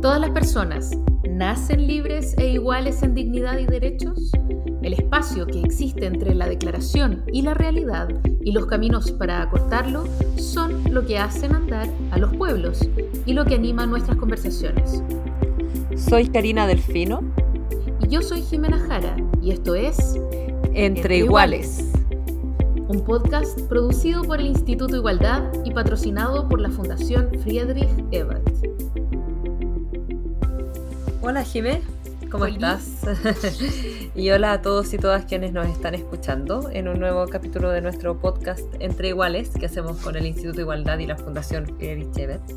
¿Todas las personas nacen libres e iguales en dignidad y derechos? El espacio que existe entre la declaración y la realidad y los caminos para acortarlo son lo que hacen andar a los pueblos y lo que anima nuestras conversaciones. Soy Karina Delfino. Y yo soy Jimena Jara y esto es Entre, Iguales. Un podcast producido por el Instituto Igualdad y patrocinado por la Fundación Friedrich Ebert. Hola Jimé, ¿cómo estás? y hola a todos y todas quienes nos están escuchando en un nuevo capítulo de nuestro podcast Entre Iguales que hacemos con el Instituto Igualdad y la Fundación Friedrich Ebert.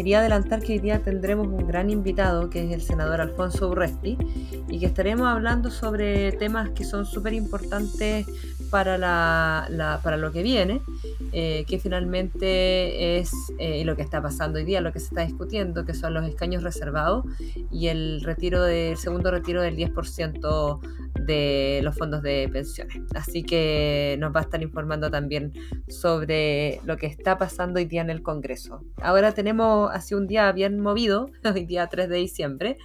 Quería adelantar que hoy día tendremos un gran invitado que es el senador Alfonso Urresti y que estaremos hablando sobre temas que son súper importantes para, la, para lo que viene, eh, que finalmente es eh, lo que está pasando hoy día, lo que se está discutiendo, que son los escaños reservados y el retiro del segundo retiro del 10% de los fondos de pensiones. Así que nos va a estar informando también sobre lo que está pasando hoy día en el Congreso. Ahora tenemos así un día bien movido, hoy día 3 de diciembre.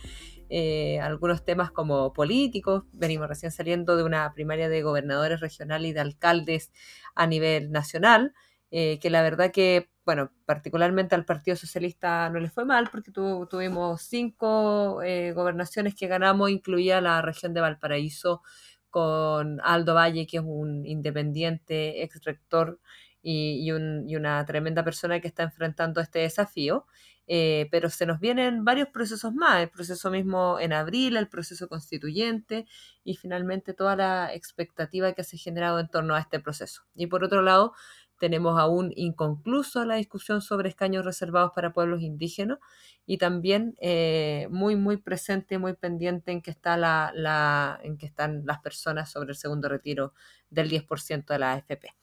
Eh, algunos temas como políticos. Venimos recién saliendo de una primaria de gobernadores regionales y de alcaldes a nivel nacional, eh, que la verdad que, bueno, particularmente al Partido Socialista no le fue mal porque tuvimos cinco eh, gobernaciones que ganamos, incluía la región de Valparaíso con Aldo Valle, que es un independiente ex rector y, y, una tremenda persona que está enfrentando este desafío. Eh, pero se nos vienen varios procesos más, el proceso mismo en abril, el proceso constituyente y finalmente toda la expectativa que se ha generado en torno a este proceso. Y por otro lado, tenemos aún inconcluso la discusión sobre escaños reservados para pueblos indígenas y también eh, muy, muy presente, muy pendiente en que, está la, la, en que están las personas sobre el segundo retiro del 10% de la AFP.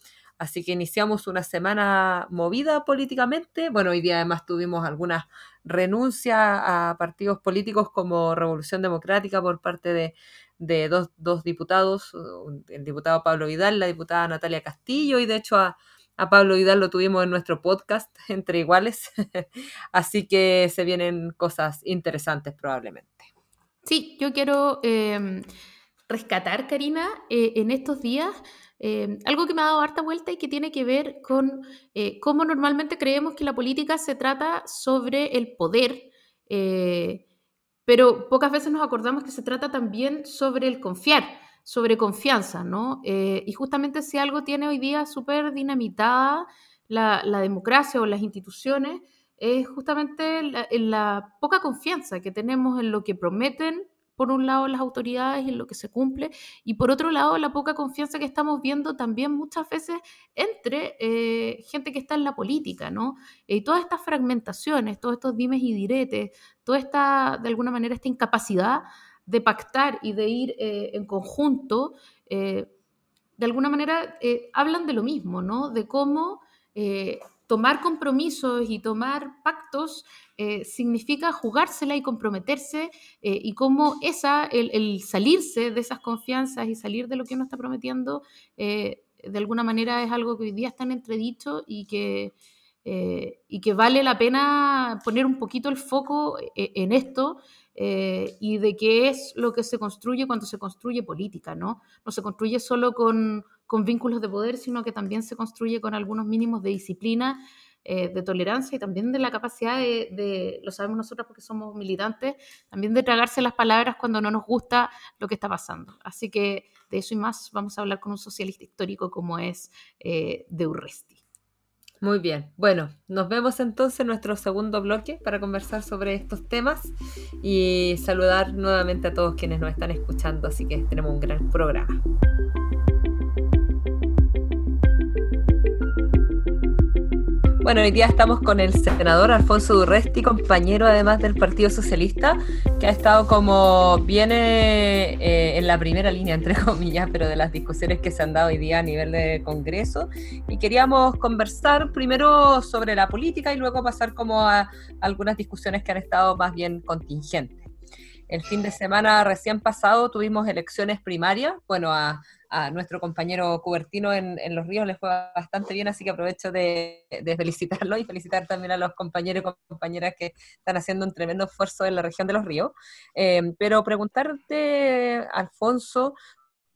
Así que iniciamos una semana movida políticamente. Bueno, hoy día además tuvimos algunas renuncias a partidos políticos como Revolución Democrática por parte de, dos, diputados, el diputado Pablo Vidal, la diputada Natalia Castillo, y de hecho a, Pablo Vidal lo tuvimos en nuestro podcast entre iguales. Así que se vienen cosas interesantes probablemente. Sí, yo quiero em, rescatar, Karina, eh, en estos días eh, algo que me ha dado harta vuelta y que tiene que ver con eh, cómo normalmente creemos que la política se trata sobre el poder, eh, pero pocas veces nos acordamos que se trata también sobre el confiar, sobre confianza, ¿no? y justamente si algo tiene hoy día súper dinamitada la, democracia o las instituciones, es justamente la poca confianza que tenemos en lo que prometen por un lado las autoridades y en lo que se cumple, y por otro lado la poca confianza que estamos viendo también muchas veces entre eh, gente que está en la política, ¿no? Y todas estas fragmentaciones, todos estos dimes y diretes, toda esta, de alguna manera, esta incapacidad de pactar y de ir eh, en conjunto, eh, de alguna manera hablan de lo mismo, ¿no? De cómo tomar compromisos y tomar pactos eh, significa jugársela y comprometerse eh, y cómo esa, el, salirse de esas confianzas y salir de lo que uno está prometiendo, eh, de alguna manera es algo que hoy día está en entredicho y que, y que vale la pena poner un poquito el foco en esto. y de qué es lo que se construye cuando se construye política, ¿no? No se construye solo con, con vínculos de poder, sino que también se construye con algunos mínimos de disciplina eh, de tolerancia y también de la capacidad de, lo sabemos nosotros porque somos militantes, también de tragarse las palabras cuando no nos gusta lo que está pasando. Así que de eso y más vamos a hablar con un socialista histórico como es eh, de Urresti. Muy bien, bueno, nos vemos entonces en nuestro segundo bloque para conversar sobre estos temas y saludar nuevamente a todos quienes nos están escuchando, así que tenemos un gran programa. Bueno, hoy día estamos con el senador Alfonso Durresti, compañero además del Partido Socialista, que ha estado como viene eh, en la primera línea, entre comillas, pero de las discusiones que se han dado hoy día a nivel de Congreso. Y queríamos conversar primero sobre la política y luego pasar como a algunas discusiones que han estado más bien contingentes. El fin de semana recién pasado tuvimos elecciones primarias, bueno, a a nuestro compañero Cubertino en, Los Ríos le fue bastante bien, así que aprovecho de, felicitarlo y felicitar también a los compañeros y compañeras que están haciendo un tremendo esfuerzo en la región de Los Ríos. Eh, pero preguntarte, Alfonso,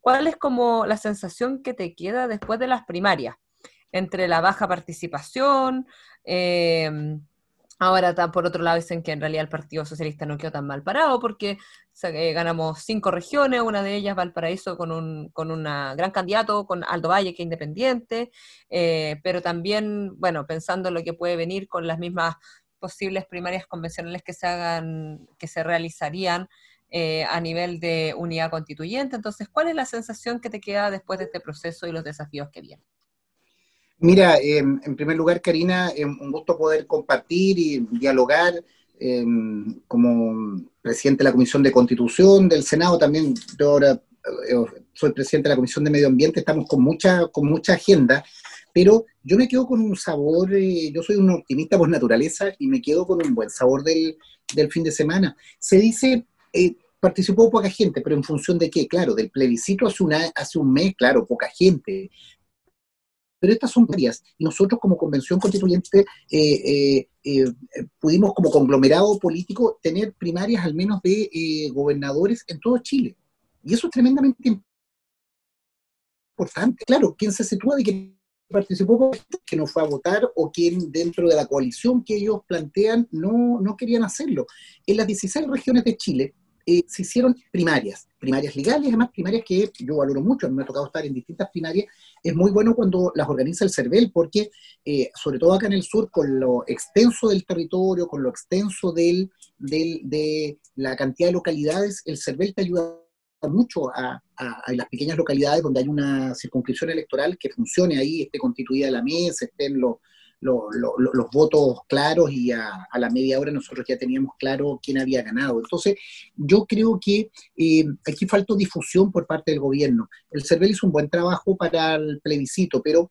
¿cuál es como la sensación que te queda después de las primarias? Entre la baja participación, eh, Ahora, por otro lado, dicen que en realidad el Partido Socialista no quedó tan mal parado porque eh, ganamos cinco regiones, una de ellas Valparaíso con un con una gran candidato, con Aldo Valle, que es independiente, eh, pero también, bueno, pensando en lo que puede venir con las mismas posibles primarias convencionales que se hagan, que se realizarían eh, a nivel de unidad constituyente. Entonces, ¿cuál es la sensación que te queda después de este proceso y los desafíos que vienen? Mira, em, en primer lugar, Karina, em, un gusto poder compartir y dialogar em, como presidente de la Comisión de Constitución del Senado, también yo ahora eh, soy presidente de la Comisión de Medio Ambiente, estamos con mucha, con mucha agenda, pero yo me quedo con un sabor, eh, yo soy un optimista por naturaleza y me quedo con un buen sabor del, del fin de semana. Se dice, eh, participó poca gente, pero en función de qué, claro, del plebiscito hace, una, hace un mes, claro, poca gente, pero estas son varias. Y nosotros como convención constituyente eh, eh, eh, pudimos como conglomerado político tener primarias al menos de gobernadores en todo Chile. Y eso es tremendamente importante. Claro, quien se sitúa de que participó que no fue a votar o quien dentro de la coalición que ellos plantean no, no querían hacerlo. En las 16 regiones de Chile, eh, se hicieron primarias, primarias legales, además primarias que yo valoro mucho, me ha tocado estar en distintas primarias, es muy bueno cuando las organiza el CERVEL, porque eh, sobre todo acá en el sur, con lo extenso del territorio, con lo extenso del, de la cantidad de localidades, el CERVEL te ayuda mucho a, a, las pequeñas localidades donde hay una circunscripción electoral que funcione ahí, esté constituida la mesa, estén los los votos claros y a, la media hora nosotros ya teníamos claro quién había ganado. Entonces, yo creo que eh, aquí faltó difusión por parte del gobierno. El CERVEL hizo un buen trabajo para el plebiscito, pero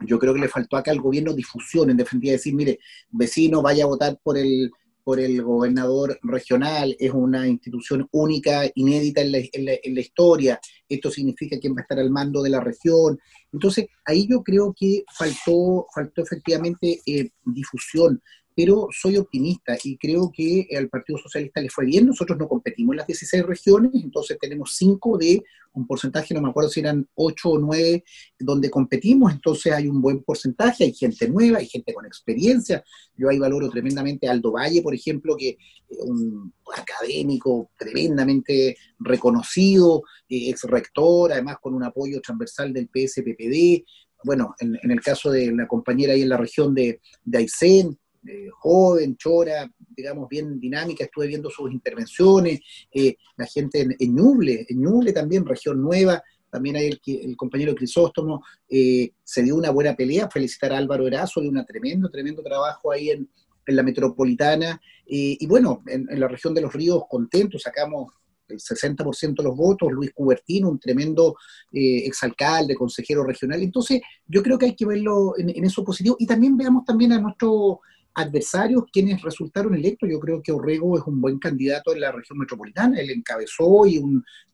yo creo que le faltó acá al gobierno difusión, en definitiva decir, mire, vecino, vaya a votar por el, por el gobernador regional, es una institución única, inédita en la, en la, historia, esto significa quién va a estar al mando de la región. Entonces, ahí yo creo que faltó, faltó efectivamente eh, difusión pero soy optimista y creo que al Partido Socialista le fue bien. Nosotros no competimos en las 16 regiones, entonces tenemos 5 de un porcentaje, no me acuerdo si eran 8 o 9, donde competimos, entonces hay un buen porcentaje, hay gente nueva, hay gente con experiencia. Yo ahí valoro tremendamente a Aldo Valle, por ejemplo, que es un académico tremendamente reconocido, eh, ex rector, además con un apoyo transversal del PSPPD. Bueno, en, el caso de la compañera ahí en la región de, de Aysén, eh, joven, chora, digamos, bien dinámica, estuve viendo sus intervenciones, eh, la gente en, Ñuble, en Ñuble también, región nueva, también hay el, el compañero Crisóstomo, eh, se dio una buena pelea, felicitar a Álvaro Erazo de un tremendo, tremendo trabajo ahí en, la metropolitana, y bueno, en, la región de los ríos contentos, sacamos el 60% de los votos, Luis Cubertino, un tremendo exalcalde, consejero regional. Entonces, yo creo que hay que verlo en, en, eso positivo. Y también veamos también a nuestro adversarios quienes resultaron electos. Yo creo que Orrego es un buen candidato en la región metropolitana. Él encabezó y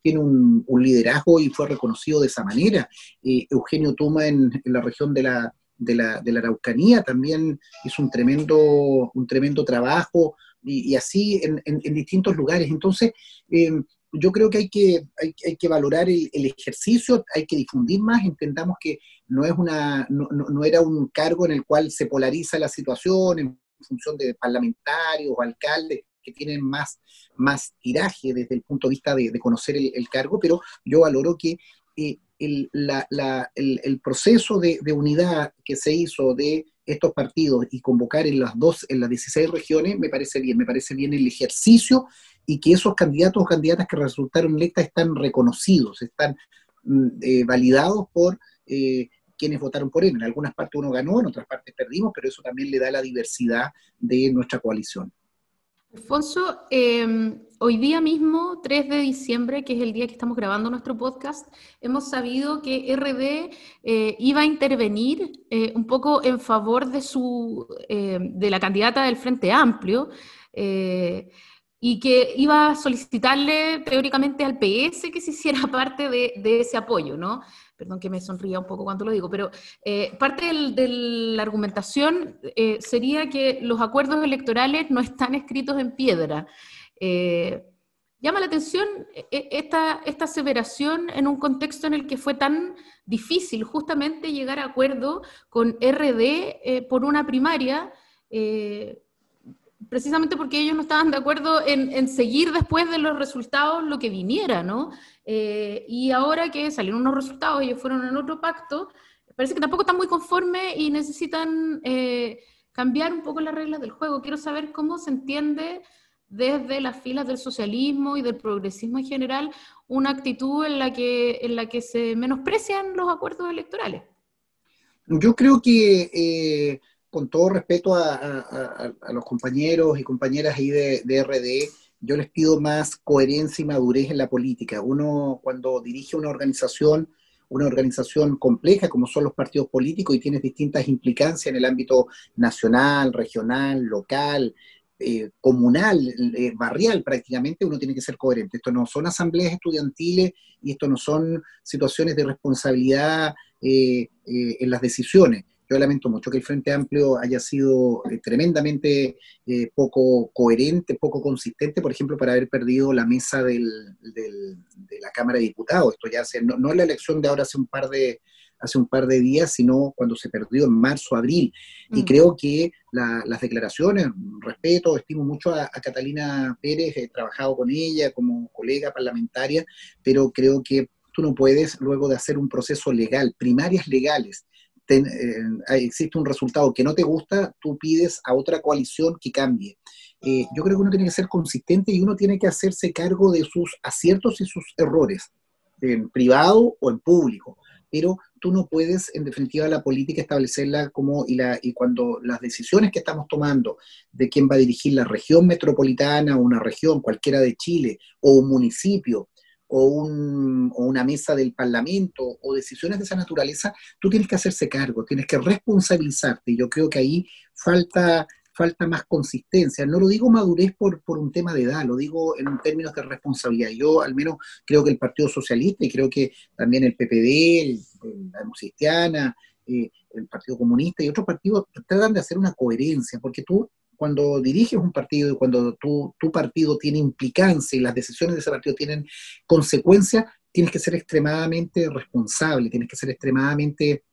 tiene un, liderazgo y fue reconocido de esa manera. Eh, Eugenio Toma en, la región de la, de la, de la, Araucanía también hizo un tremendo, un tremendo trabajo y, así en, distintos lugares. Entonces, eh, yo creo que hay que, hay, que valorar el, ejercicio, hay que difundir más, entendamos que no, es una, no, no, era un cargo en el cual se polariza la situación en función de parlamentarios o alcaldes que tienen más, más tiraje desde el punto de vista de, conocer el, cargo, pero yo valoro que eh, el, la, la, el, proceso de, de, unidad que se hizo de estos partidos y convocar en las dos, en las 16 regiones, me parece bien, me parece bien el ejercicio y que esos candidatos o candidatas que resultaron electas están reconocidos, están mm, eh, validados por eh, quienes votaron por él. En algunas partes uno ganó, en otras partes perdimos, pero eso también le da la diversidad de nuestra coalición. Alfonso, em, hoy día mismo, 3 de diciembre, que es el día que estamos grabando nuestro podcast, hemos sabido que RD eh, iba a intervenir un poco en favor de, su, de la candidata del Frente Amplio y que iba a solicitarle teóricamente al PS que se hiciera parte de, ese apoyo, ¿no? Perdón que me sonría un poco cuando lo digo, pero eh, parte de la argumentación eh, sería que los acuerdos electorales no están escritos en piedra. Eh, llama la atención esta, esta aseveración en un contexto en el que fue tan difícil justamente llegar a acuerdo con RD por una primaria precisamente porque ellos no estaban de acuerdo en, seguir después de los resultados lo que viniera, ¿no? Eh, y ahora que salieron unos resultados, ellos fueron en otro pacto, parece que tampoco están muy conformes y necesitan eh, cambiar un poco las reglas del juego. Quiero saber cómo se entiende desde las filas del socialismo y del progresismo en general una actitud en la que, en la que se menosprecian los acuerdos electorales. Yo creo que... Eh, con todo respeto a, los compañeros y compañeras ahí de, RD, yo les pido más coherencia y madurez en la política. Uno cuando dirige una organización, una organización compleja como son los partidos políticos y tienes distintas implicancias en el ámbito nacional, regional, local, eh, comunal, eh, barrial prácticamente, uno tiene que ser coherente. Esto no son asambleas estudiantiles y esto no son situaciones de responsabilidad eh, en las decisiones. Yo lamento mucho que el Frente Amplio haya sido eh, tremendamente eh, poco coherente, poco consistente, por ejemplo, para haber perdido la mesa de la Cámara de Diputados. Esto ya hace, no, no la elección de ahora hace un par de, hace un par de días, sino cuando se perdió en marzo, abril. Y creo que las declaraciones, respeto, estimo mucho a, Catalina Pérez, he trabajado con ella como colega parlamentaria, pero creo que tú no puedes, luego de hacer un proceso legal, primarias legales, eh, existe un resultado que no te gusta, tú pides a otra coalición que cambie. Eh, yo creo que uno tiene que ser consistente y uno tiene que hacerse cargo de sus aciertos y sus errores, en privado o en público. Pero tú no puedes, en definitiva, la política establecerla como, y, la, y cuando las decisiones que estamos tomando de quién va a dirigir la región metropolitana o una región, cualquiera de Chile, o un municipio, o, un, o, una mesa del Parlamento o decisiones de esa naturaleza, tú tienes que hacerse cargo, tienes que responsabilizarte. Yo creo que ahí falta, falta más consistencia. No lo digo madurez por, por un tema de edad, lo digo en términos de responsabilidad. Yo al menos creo que el Partido Socialista y creo que también el PPD, la Democracia eh, el Partido Comunista y otros partidos tratan de hacer una coherencia, porque tú cuando diriges un partido y cuando tu, tu partido tiene implicancia y las decisiones de ese partido tienen consecuencias, tienes que ser extremadamente responsable, tienes que ser extremadamente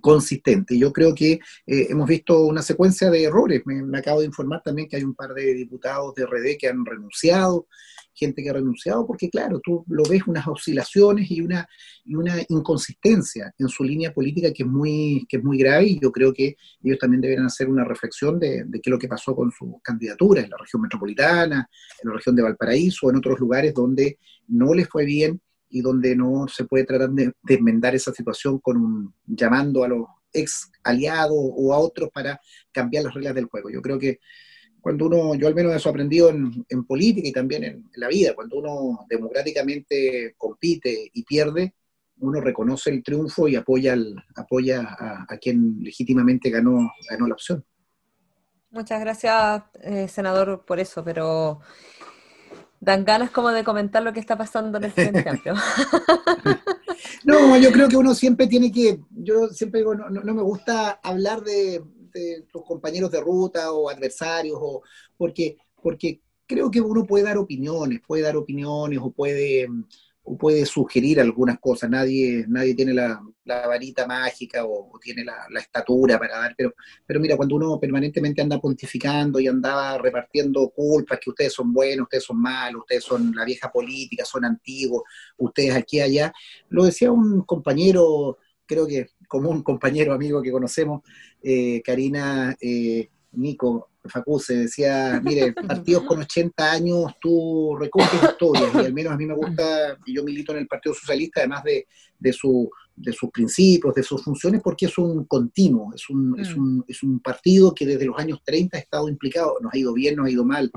consistente. Yo creo que eh, hemos visto una secuencia de errores. Me, acabo de informar también que hay un par de diputados de RD que han renunciado, gente que ha renunciado, porque claro, tú lo ves unas oscilaciones y una, y una inconsistencia en su línea política que es, muy, que es muy grave y yo creo que ellos también deben hacer una reflexión de, de qué es lo que pasó con su candidatura en la región metropolitana, en la región de Valparaíso, en otros lugares donde no les fue bien y donde no se puede tratar de, enmendar esa situación con un llamando a los ex aliados o a otros para cambiar las reglas del juego. Yo creo que cuando uno, yo al menos eso he aprendido en, política y también en, la vida, cuando uno democráticamente compite y pierde, uno reconoce el triunfo y apoya, apoya a, quien legítimamente ganó, ganó la opción. Muchas gracias, eh, senador, por eso, pero dan ganas como de comentar lo que está pasando en el Frente Amplio. no, yo creo que uno siempre tiene que, yo siempre digo, no, no, me gusta hablar de, de, tus compañeros de ruta o adversarios, o, porque, porque creo que uno puede dar opiniones, puede dar opiniones o puede puede sugerir algunas cosas. Nadie, nadie tiene la, varita mágica o, tiene la, estatura para dar, pero, pero mira, cuando uno permanentemente anda pontificando y andaba repartiendo culpas, que ustedes son buenos, ustedes son malos, ustedes son la vieja política, son antiguos, ustedes aquí allá, lo decía un compañero, creo que como un compañero amigo que conocemos, eh, Karina, eh, Nico, Facu se decía, mire, partidos con 80 años tú recoges historias, y al menos a mí me gusta, y yo milito en el Partido Socialista, además de, de, su, de sus principios, de sus funciones, porque es un continuo, es un, es, mm. un, es un partido que desde los años 30 ha estado implicado, nos ha ido bien, nos ha ido mal,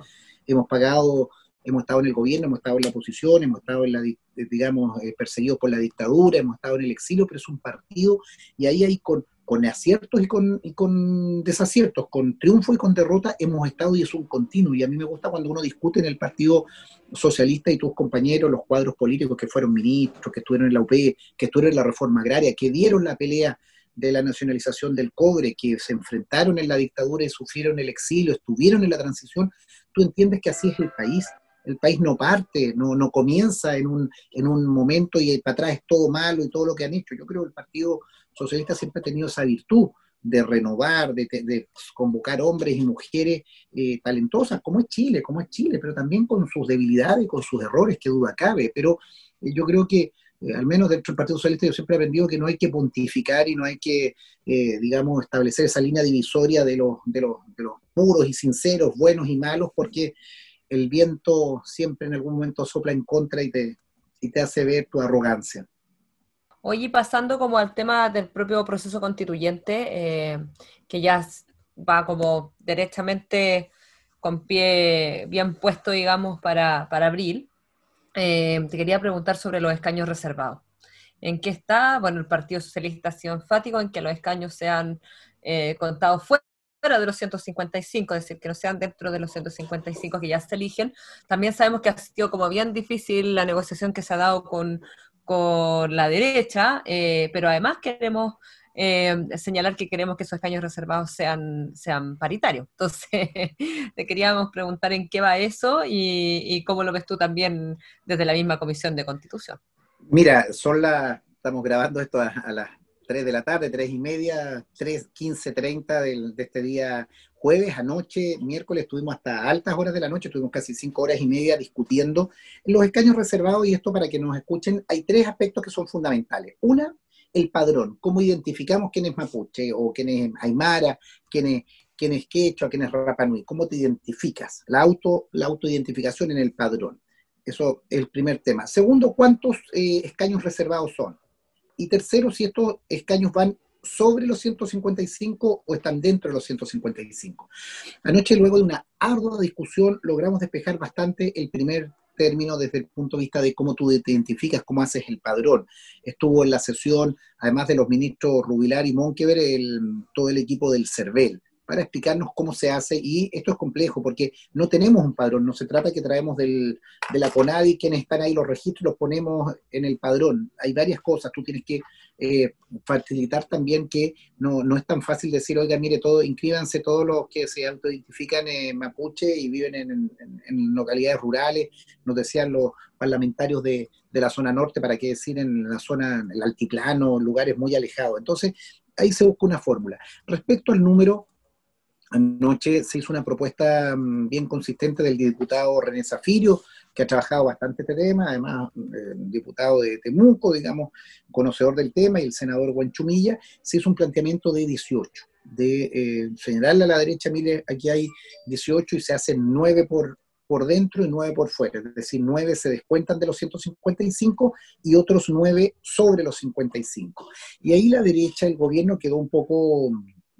hemos pagado hemos estado en el gobierno, hemos estado en la oposición, hemos estado en la, digamos, eh, perseguidos por la dictadura, hemos estado en el exilio, pero es un partido y ahí hay con, con aciertos y con, y con desaciertos, con triunfo y con derrota, hemos estado y es un continuo. Y a mí me gusta cuando uno discute en el Partido Socialista y tus compañeros, los cuadros políticos que fueron ministros, que estuvieron en la UP, que estuvieron en la reforma agraria, que dieron la pelea de la nacionalización del cobre, que se enfrentaron en la dictadura y sufrieron el exilio, estuvieron en la transición, tú entiendes que así es el país. El país no parte, no, no comienza en un, en un momento y para atrás es todo malo y todo lo que han hecho. Yo creo que el Partido Socialista siempre ha tenido esa virtud de renovar, de, convocar hombres y mujeres eh, talentosas, como es Chile, como es Chile, pero también con sus debilidades, con sus errores, que duda cabe. Pero eh, yo creo que eh, al menos dentro del Partido Socialista, yo siempre he aprendido que no hay que pontificar y no hay que, eh, digamos, establecer esa línea divisoria de los, de, los, puros y sinceros, buenos y malos, porque el viento siempre en algún momento sopla en contra y te, y te hace ver tu arrogancia. Oye, pasando como al tema del propio proceso constituyente, eh, que ya va como derechamente con pie bien puesto, digamos, para, para abril. Eh, te quería preguntar sobre los escaños reservados. ¿En qué está? Bueno, el Partido Socialista ha sido enfático en que los escaños sean eh, contados fuera de los 155, es decir, que no sean dentro de los 155 que ya se eligen. También sabemos que ha sido como bien difícil la negociación que se ha dado con, con la derecha, eh, pero además queremos eh, señalar que queremos que esos escaños reservados sean, sean paritarios. Entonces, te queríamos preguntar en qué va eso y, cómo lo ves tú también desde la misma Comisión de Constitución. Mira, son las, estamos grabando esto a, las 3 de la tarde, 3 y media, 3, 15, 30 de este día jueves, anoche, miércoles, estuvimos hasta altas horas de la noche, estuvimos casi 5 horas y media discutiendo los escaños reservados y esto para que nos escuchen, hay tres aspectos que son fundamentales. Una, el padrón, cómo identificamos quién es mapuche o quién es aymara, quién es, quién es quechua, quién es rapanui, cómo te identificas, la, auto, la autoidentificación en el padrón. Eso es el primer tema. Segundo, ¿cuántos eh, escaños reservados son? Y tercero, si estos escaños van sobre los 155 o están dentro de los 155. Anoche, luego de una ardua discusión, logramos despejar bastante el primer término desde el punto de vista de cómo tú te identificas, cómo haces el padrón. Estuvo en la sesión, además de los ministros Rubilar y Monkever, el, todo el equipo del CERVEL para explicarnos cómo se hace. Y esto es complejo porque no tenemos un padrón, no se trata que traemos del, de la CONADI quienes están ahí los registros, los ponemos en el padrón. Hay varias cosas, tú tienes que eh, facilitar también que no, no, es tan fácil decir, oiga, mire, todo, inscríbanse todos los que se autoidentifican en mapuche y viven en, en, localidades rurales, nos decían los parlamentarios de, de la zona norte, para qué decir en la zona, el altiplano, lugares muy alejados. Entonces, ahí se busca una fórmula. Respecto al número, Anoche se hizo una propuesta mm, bien consistente del diputado René Zafirio, que ha trabajado bastante este tema, además eh, diputado de Temuco, digamos, conocedor del tema, y el senador Guanchumilla, se hizo un planteamiento de 18, de eh, señalarle a la derecha, mire, aquí hay 18 y se hacen 9 por, por dentro y 9 por fuera, es decir, 9 se descuentan de los 155 y otros 9 sobre los 55. Y ahí la derecha, el gobierno quedó un poco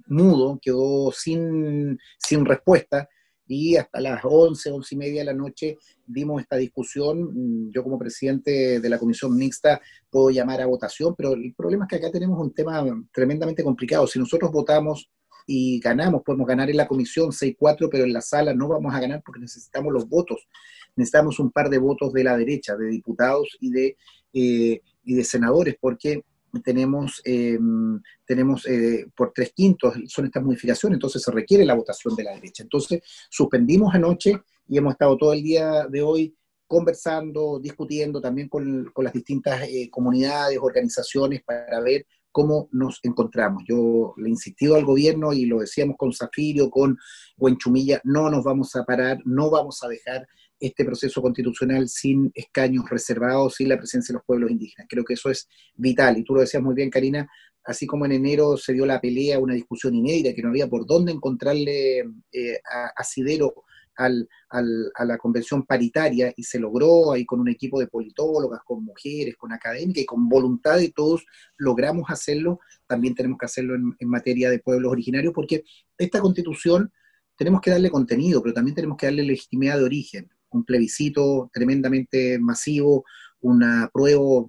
mudo, quedó sin, sin respuesta y hasta las 11, 11 y media de la noche dimos esta discusión. Mm, yo como presidente de la comisión mixta puedo llamar a votación, pero el problema es que acá tenemos un tema tremendamente complicado. Si nosotros votamos y ganamos, podemos ganar en la comisión 6-4, pero en la sala no vamos a ganar porque necesitamos los votos. Necesitamos un par de votos de la derecha, de diputados y de, eh, y de senadores, porque tenemos, em, tenemos eh, por tres quintos, son estas modificaciones, entonces se requiere la votación de la derecha. Entonces, suspendimos anoche y hemos estado todo el día de hoy conversando, discutiendo también con, con las distintas eh, comunidades, organizaciones, para ver cómo nos encontramos. Yo le he insistido al gobierno y lo decíamos con Zafirio, con Buenchumilla, no nos vamos a parar, no vamos a dejar este proceso constitucional sin escaños reservados, sin la presencia de los pueblos indígenas. Creo que eso es vital. Y tú lo decías muy bien, Karina, así como en enero se dio la pelea, una discusión inédita, que no había por dónde encontrarle eh, asidero al, a la convención paritaria y se logró ahí con un equipo de politólogas, con mujeres, con académicas y con voluntad de todos logramos hacerlo, también tenemos que hacerlo en, en materia de pueblos originarios, porque esta constitución tenemos que darle contenido, pero también tenemos que darle legitimidad de origen un plebiscito tremendamente masivo, una prueba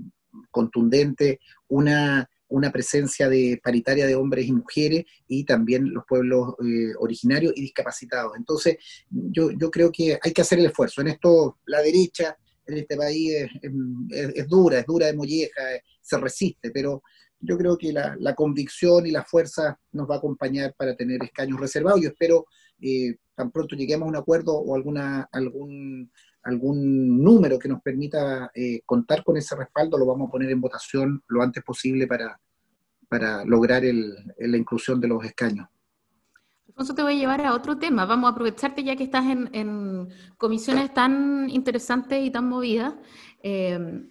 contundente, una, una presencia de paritaria de hombres y mujeres y también los pueblos eh, originarios y discapacitados. Entonces, yo, yo creo que hay que hacer el esfuerzo. En esto, la derecha en este país es, dura, es dura de molleja, se resiste, pero yo creo que la, la, convicción y la fuerza nos va a acompañar para tener escaños reservados. Yo espero eh, tan pronto lleguemos a un acuerdo o alguna, algún, algún número que nos permita eh, contar con ese respaldo, lo vamos a poner en votación lo antes posible para, para lograr el, la inclusión de los escaños. Alfonso, te voy a llevar a otro tema. Vamos a aprovecharte ya que estás en, en comisiones tan interesantes y tan movidas. Eh,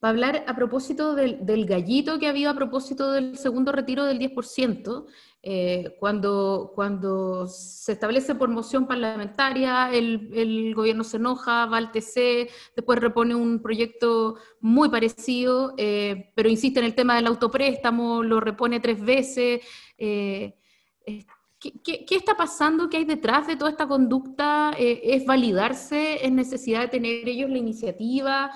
para hablar a propósito del, del, gallito que ha habido a propósito del segundo retiro del 10%, eh, cuando, cuando se establece por moción parlamentaria, el, gobierno se enoja, va al TC, después repone un proyecto muy parecido, eh, pero insiste en el tema del autopréstamo, lo repone tres veces. Eh, ¿qué, qué, qué, está pasando? ¿Qué hay detrás de toda esta conducta? ¿Es validarse? ¿Es necesidad de tener ellos la iniciativa?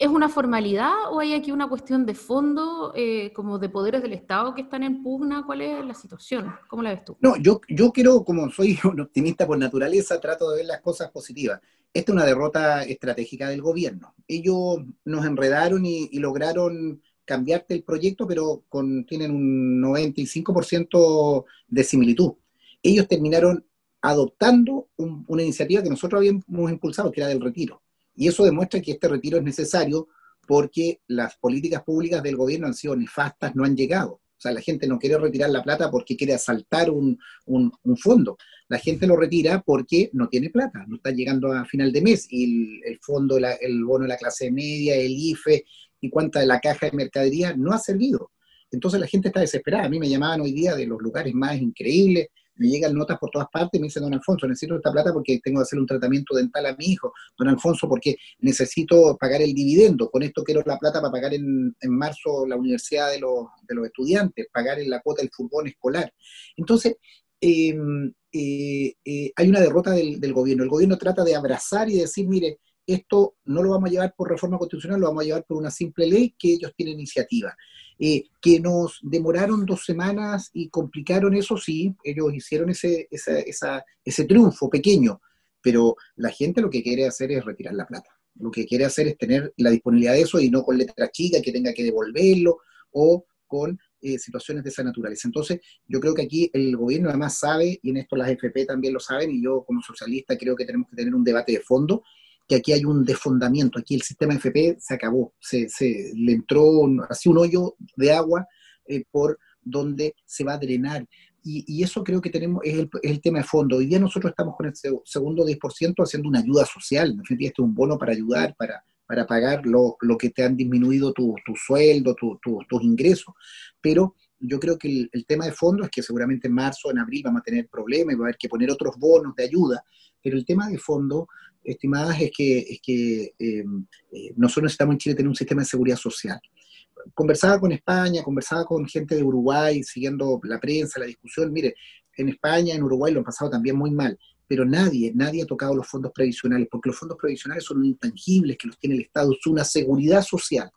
¿Es una formalidad o hay aquí una cuestión de fondo, eh, como de poderes del Estado que están en pugna? ¿Cuál es la situación? ¿Cómo la ves tú? No, yo, yo quiero, como soy un optimista por naturaleza, trato de ver las cosas positivas. Esta es una derrota estratégica del gobierno. Ellos nos enredaron y, y lograron cambiarte el proyecto, pero con, tienen un 95% de similitud. Ellos terminaron adoptando un, una iniciativa que nosotros habíamos impulsado, que era del retiro y eso demuestra que este retiro es necesario porque las políticas públicas del gobierno han sido nefastas, no han llegado. O sea, la gente no quiere retirar la plata porque quiere asaltar un, un, fondo. La gente lo retira porque no tiene plata, no está llegando a final de mes y el, fondo, el bono de la clase media, el IFE y cuánta de la caja de mercadería no ha servido. Entonces la gente está desesperada. A mí me llamaban hoy día de los lugares más increíbles, me llegan notas por todas partes y me dicen, don Alfonso, necesito esta plata porque tengo que hacer un tratamiento dental a mi hijo, don Alfonso, porque necesito pagar el dividendo, con esto quiero la plata para pagar en, en marzo la universidad de los, de los estudiantes, pagar en la cuota del fútbol escolar. Entonces, eh, eh, eh, hay una derrota del, del gobierno. El gobierno trata de abrazar y decir, mire, esto no lo vamos a llevar por reforma constitucional, lo vamos a llevar por una simple ley que ellos tienen iniciativa. Eh, que nos demoraron dos semanas y complicaron eso, sí, ellos hicieron ese, esa, esa, ese triunfo pequeño, pero la gente lo que quiere hacer es retirar la plata. Lo que quiere hacer es tener la disponibilidad de eso y no con letra chica que tenga que devolverlo o con eh, situaciones de esa naturaleza. Entonces, yo creo que aquí el gobierno además sabe, y en esto las FP también lo saben, y yo como socialista creo que tenemos que tener un debate de fondo, que aquí hay un desfondamiento, aquí el sistema FP se acabó, se, se le entró así un hoyo de agua eh, por donde se va a drenar. Y, eso creo que tenemos, es el, es el, tema de fondo. Hoy día nosotros estamos con el segundo 10% haciendo una ayuda social, en definitiva este es un bono para ayudar, para, para pagar lo, lo que te han disminuido tu, tu sueldo, tu, tus ingresos, pero yo creo que el, el, tema de fondo es que seguramente en marzo, en abril vamos a tener problemas y va a haber que poner otros bonos de ayuda, pero el tema de fondo estimadas, es que, es que eh, eh, nosotros necesitamos en Chile tener un sistema de seguridad social. Conversaba con España, conversaba con gente de Uruguay, siguiendo la prensa, la discusión. Mire, en España, en Uruguay lo han pasado también muy mal, pero nadie, nadie ha tocado los fondos previsionales, porque los fondos previsionales son intangibles que los tiene el Estado, es una seguridad social.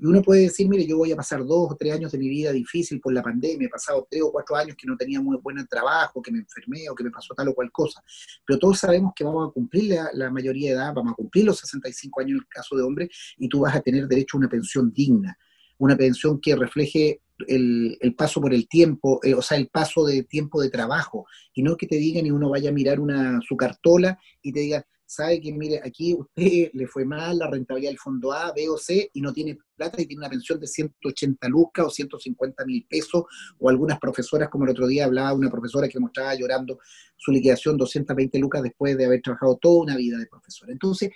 Y uno puede decir, mire, yo voy a pasar dos o tres años de mi vida difícil por la pandemia, he pasado tres o cuatro años que no tenía muy buen trabajo, que me enfermé o que me pasó tal o cual cosa. Pero todos sabemos que vamos a cumplir la, mayoría de edad, vamos a cumplir los 65 años en el caso de hombre, y tú vas a tener derecho a una pensión digna, una pensión que refleje el, el, paso por el tiempo, eh, o sea, el paso de tiempo de trabajo, y no que te digan y uno vaya a mirar una, su cartola y te diga, sabe que, mire, aquí usted le fue mal la rentabilidad del fondo A, B o C y no tiene plata y tiene una pensión de 180 lucas o 150 mil pesos, o algunas profesoras, como el otro día hablaba una profesora que mostraba llorando su liquidación 220 lucas después de haber trabajado toda una vida de profesora. Entonces,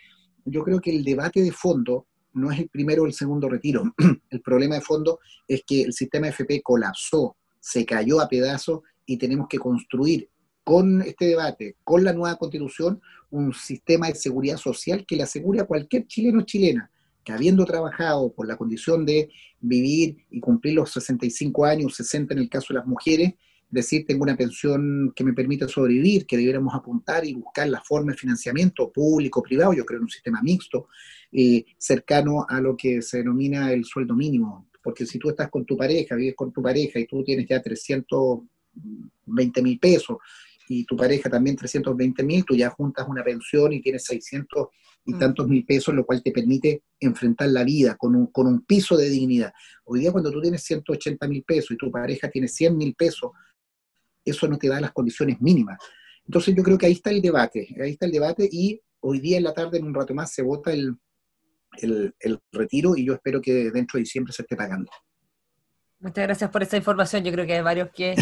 yo creo que el debate de fondo no es el primero o el segundo retiro. El problema de fondo es que el sistema FP colapsó, se cayó a pedazos y tenemos que construir con este debate, con la nueva constitución, un sistema de seguridad social que le asegure a cualquier chileno o chilena que habiendo trabajado por la condición de vivir y cumplir los 65 años, 60 en el caso de las mujeres, decir tengo una pensión que me permite sobrevivir, que debiéramos apuntar y buscar la forma de financiamiento público, privado, yo creo en un sistema mixto, eh, cercano a lo que se denomina el sueldo mínimo. Porque si tú estás con tu pareja, vives con tu pareja y tú tienes ya 320 mil pesos y tu pareja también 320 mil, tú ya juntas una pensión y tienes 600 y mm. tantos mil pesos, lo cual te permite enfrentar la vida con un, con un piso de dignidad. Hoy día cuando tú tienes 180 mil pesos y tu pareja tiene 100 mil pesos, eso no te da las condiciones mínimas. Entonces yo creo que ahí está el debate, ahí está el debate y hoy día en la tarde, en un rato más, se vota el, el, el retiro y yo espero que dentro de diciembre se esté pagando. Muchas gracias por esa información. Yo creo que hay varios que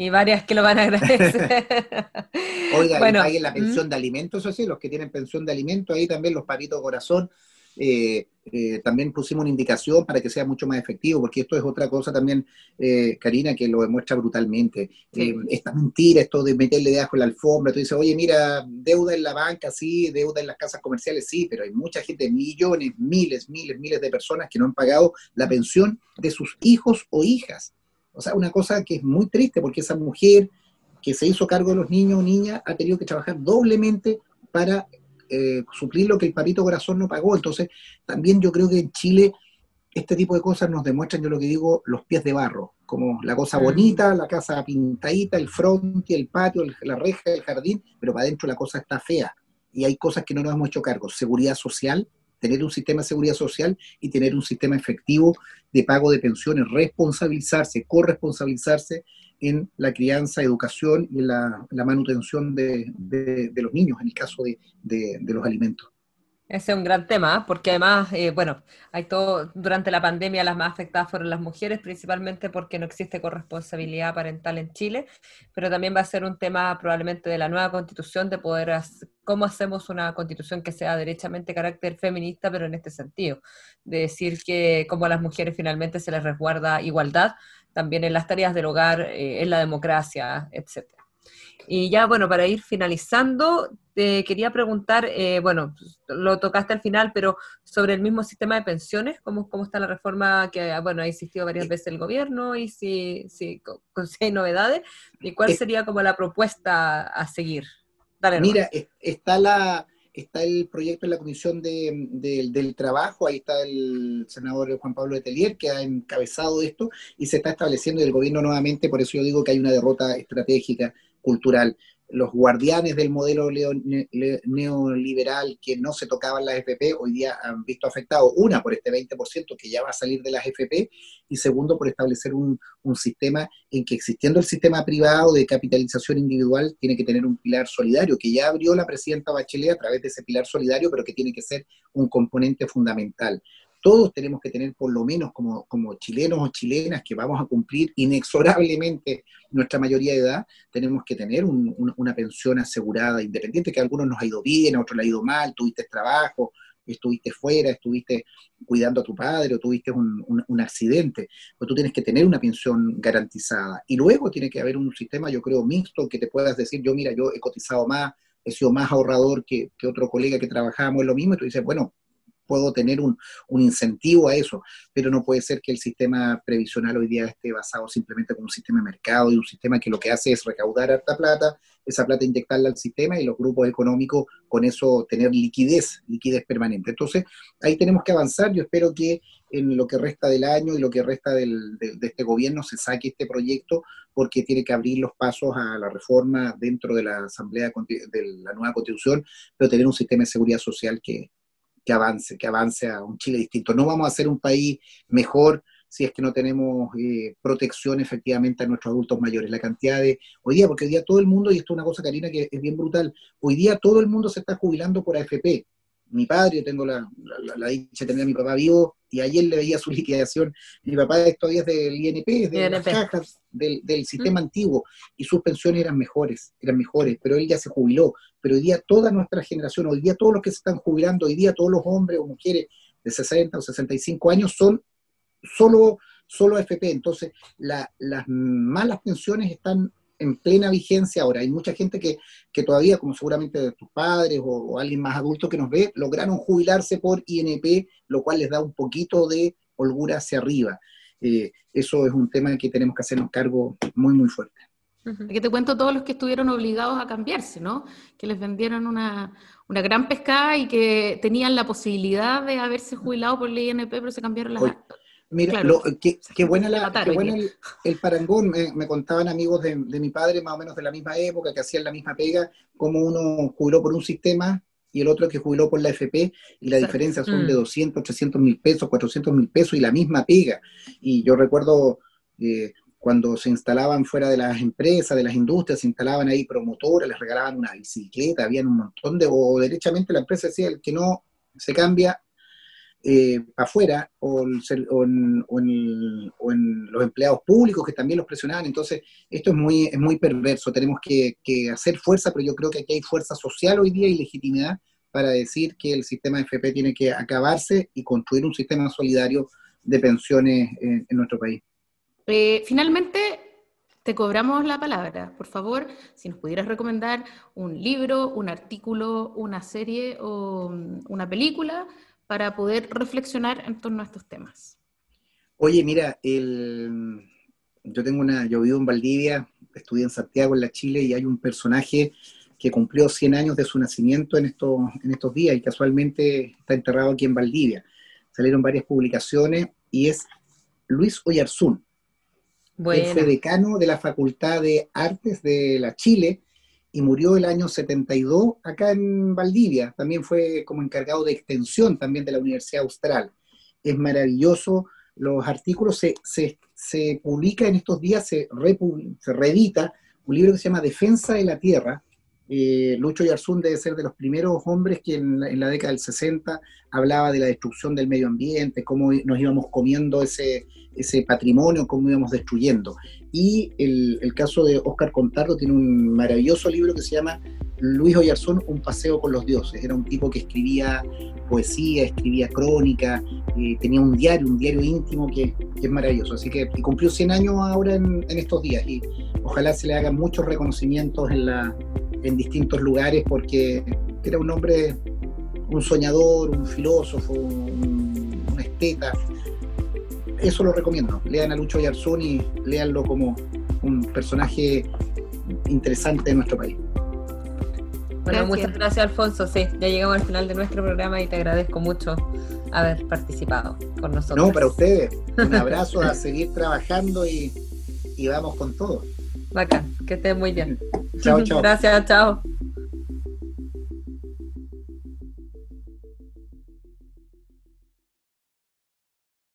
y varias que lo van a agradecer. Oiga, bueno, y la pensión de alimentos, eso sí, los que tienen pensión de alimentos, ahí también los papitos corazón, eh, eh, también pusimos una indicación para que sea mucho más efectivo, porque esto es otra cosa también, eh, Karina, que lo demuestra brutalmente. esta mentira, esto de meterle debajo en la alfombra, tú dices, oye, mira, deuda en la banca, sí, deuda en las casas comerciales, sí, pero hay mucha gente, millones, miles, miles, miles de personas que no han pagado la pensión de sus hijos o hijas. O sea, una cosa que es muy triste, porque esa mujer que se hizo cargo de los niños o niñas ha tenido que trabajar doblemente para eh, suplir lo que el papito corazón no pagó. Entonces, también yo creo que en Chile este tipo de cosas nos demuestran, yo lo que digo, los pies de barro, como la cosa bonita, la casa pintadita, el fronti, el patio, la reja, el jardín, pero para adentro la cosa está fea. Y hay cosas que no nos hemos hecho cargo. Seguridad social, tener un sistema de seguridad social y tener un sistema efectivo de pago de pensiones, responsabilizarse, corresponsabilizarse en la crianza, educación y la, la manutención de, de, los niños, en el caso de, de los alimentos. Ese es un gran tema, ¿eh? porque además, eh, bueno, hay todo, durante la pandemia las más afectadas fueron las mujeres, principalmente porque no existe corresponsabilidad parental en Chile, pero también va a ser un tema probablemente de la nueva constitución, de poder, cómo hacemos una constitución que sea derechamente carácter feminista, pero en este sentido, de decir que como a las mujeres finalmente se les resguarda igualdad, también en las tareas del hogar, eh, en la democracia, etcétera. Y ya, bueno, para ir finalizando, te quería preguntar, eh, bueno, lo tocaste al final, pero sobre el mismo sistema de pensiones, ¿cómo, cómo está la reforma que, bueno, ha insistido varias veces el gobierno y si, si, si hay novedades? ¿Y cuál sería como la propuesta a seguir? Mira, está la, está el proyecto en la Comisión de, del Trabajo, ahí está el senador Juan Pablo de Telier, que ha encabezado esto, y se está estableciendo el gobierno nuevamente, por eso yo digo que hay una derrota estratégica cultural. Los guardianes del modelo neoliberal que no se tocaban las FP hoy día han visto afectado, una, por este 20% que ya va a salir de las FP, y segundo, por establecer un, un sistema en que existiendo el sistema privado de capitalización individual, tiene que tener un pilar solidario, que ya abrió la presidenta Bachelet a través de ese pilar solidario, pero que tiene que ser un componente fundamental todos tenemos que tener por lo menos como, como chilenos o chilenas que vamos a cumplir inexorablemente nuestra mayoría de edad, tenemos que tener una pensión asegurada, independiente que a algunos nos ha ido bien, a otros le ha ido mal, tuviste trabajo, estuviste fuera, estuviste cuidando a tu padre o tuviste un, un, accidente, pues tú tienes que tener una pensión garantizada. Y luego tiene que haber un sistema, yo creo, mixto, que te puedas decir, yo mira, yo he cotizado más, he sido más ahorrador que, que otro colega que trabajábamos en lo mismo, y tú dices, bueno, puedo tener un, incentivo a eso, pero no puede ser que el sistema previsional hoy día esté basado simplemente como un sistema de mercado y un sistema que lo que hace es recaudar harta plata, esa plata inyectarla al sistema y los grupos económicos con eso tener liquidez, liquidez permanente. Entonces, ahí tenemos que avanzar. Yo espero que en lo que resta del año y lo que resta de, de, este gobierno se saque este proyecto porque tiene que abrir los pasos a la reforma dentro de la Asamblea de la nueva Constitución, pero tener un sistema de seguridad social que, que avance, que avance a un Chile distinto. No vamos a ser un país mejor si es que no tenemos eh, protección efectivamente a nuestros adultos mayores. La cantidad de, hoy día, porque hoy día todo el mundo, y esto es una cosa, Karina, que es bien brutal, hoy día todo el mundo se está jubilando por AFP mi padre, yo tengo la, la, dicha de tener a mi papá vivo, y ayer le veía su liquidación. Mi papá todavía es del INP, de las cajas del, del sistema antiguo, y sus pensiones eran mejores, eran mejores, pero él ya se jubiló. Pero hoy día toda nuestra generación, hoy día todos los que se están jubilando, hoy día todos los hombres o mujeres de 60 o 65 años son solo, solo AFP. Entonces, las malas pensiones están en plena vigencia ahora. Hay mucha gente que, que todavía, como seguramente tus padres o, alguien más adulto que nos ve, lograron jubilarse por INP, lo cual les da un poquito de holgura hacia arriba. Eh, eso es un tema que tenemos que hacernos cargo muy, muy fuerte. Que te cuento todos los que estuvieron obligados a cambiarse, ¿no? Que les vendieron una, una gran pescada y que tenían la posibilidad de haberse jubilado por el INP, pero se cambiaron las actas. Mira, qué, buena, la, el, parangón. Me, contaban amigos de, mi padre, más o menos de la misma época, que hacían la misma pega, como uno jubiló por un sistema y el otro que jubiló por la FP, y la diferencia son de 200, mm. 300 mil pesos, 400 mil pesos y la misma pega. Y yo recuerdo eh, cuando se instalaban fuera de las empresas, de las industrias, se instalaban ahí promotoras, les regalaban una bicicleta, habían un montón de, o derechamente la empresa decía, el que no se cambia eh, afuera o, en, los empleados públicos que también los presionaban. Entonces, esto es muy, es muy perverso. Tenemos que, hacer fuerza, pero yo creo que aquí hay fuerza social hoy día y legitimidad para decir que el sistema FP tiene que acabarse y construir un sistema solidario de pensiones en, nuestro país. Eh, finalmente, te cobramos la palabra. Por favor, si nos pudieras recomendar un libro, un artículo, una serie o mm, una película para poder reflexionar en torno a estos temas. Oye, mira, el, yo tengo una, yo vivo en Valdivia, estudié en Santiago, en la Chile, y hay un personaje que cumplió 100 años de su nacimiento en estos, en estos días y casualmente está enterrado aquí en Valdivia. Salieron varias publicaciones y es Luis Oyarzún. Bueno. Él fue decano de la Facultad de Artes de la Chile y murió el año 72 acá en Valdivia. También fue como encargado de extensión también de la Universidad Austral. Es maravilloso. Los artículos se, se, se publica en estos días, se, se reedita un libro que se llama Defensa de la Tierra, eh, Lucho Yarzún debe ser de los primeros hombres que en, la década del 60 hablaba de la destrucción del medio ambiente, cómo nos íbamos comiendo ese, ese patrimonio, cómo íbamos destruyendo. Y el, caso de Oscar Contardo tiene un maravilloso libro que se llama Luis Oyarzún, Un paseo con los dioses. Era un tipo que escribía poesía, escribía crónica, eh, tenía un diario, un diario íntimo que, es maravilloso. Así que cumplió 100 años ahora en, en estos días y ojalá se le hagan muchos reconocimientos en la en distintos lugares porque era un hombre, un soñador, un filósofo, un, esteta. Eso lo recomiendo. Lean a Lucho Yarzún y leanlo como un personaje interesante de nuestro país. Bueno, muchas gracias Alfonso. Sí, ya llegamos al final de nuestro programa y te agradezco mucho haber participado con nosotros. No, para ustedes. Un abrazo a seguir trabajando y, y vamos con todo. Bacán, que estés muy bien. Chao, chao. Gracias, chao.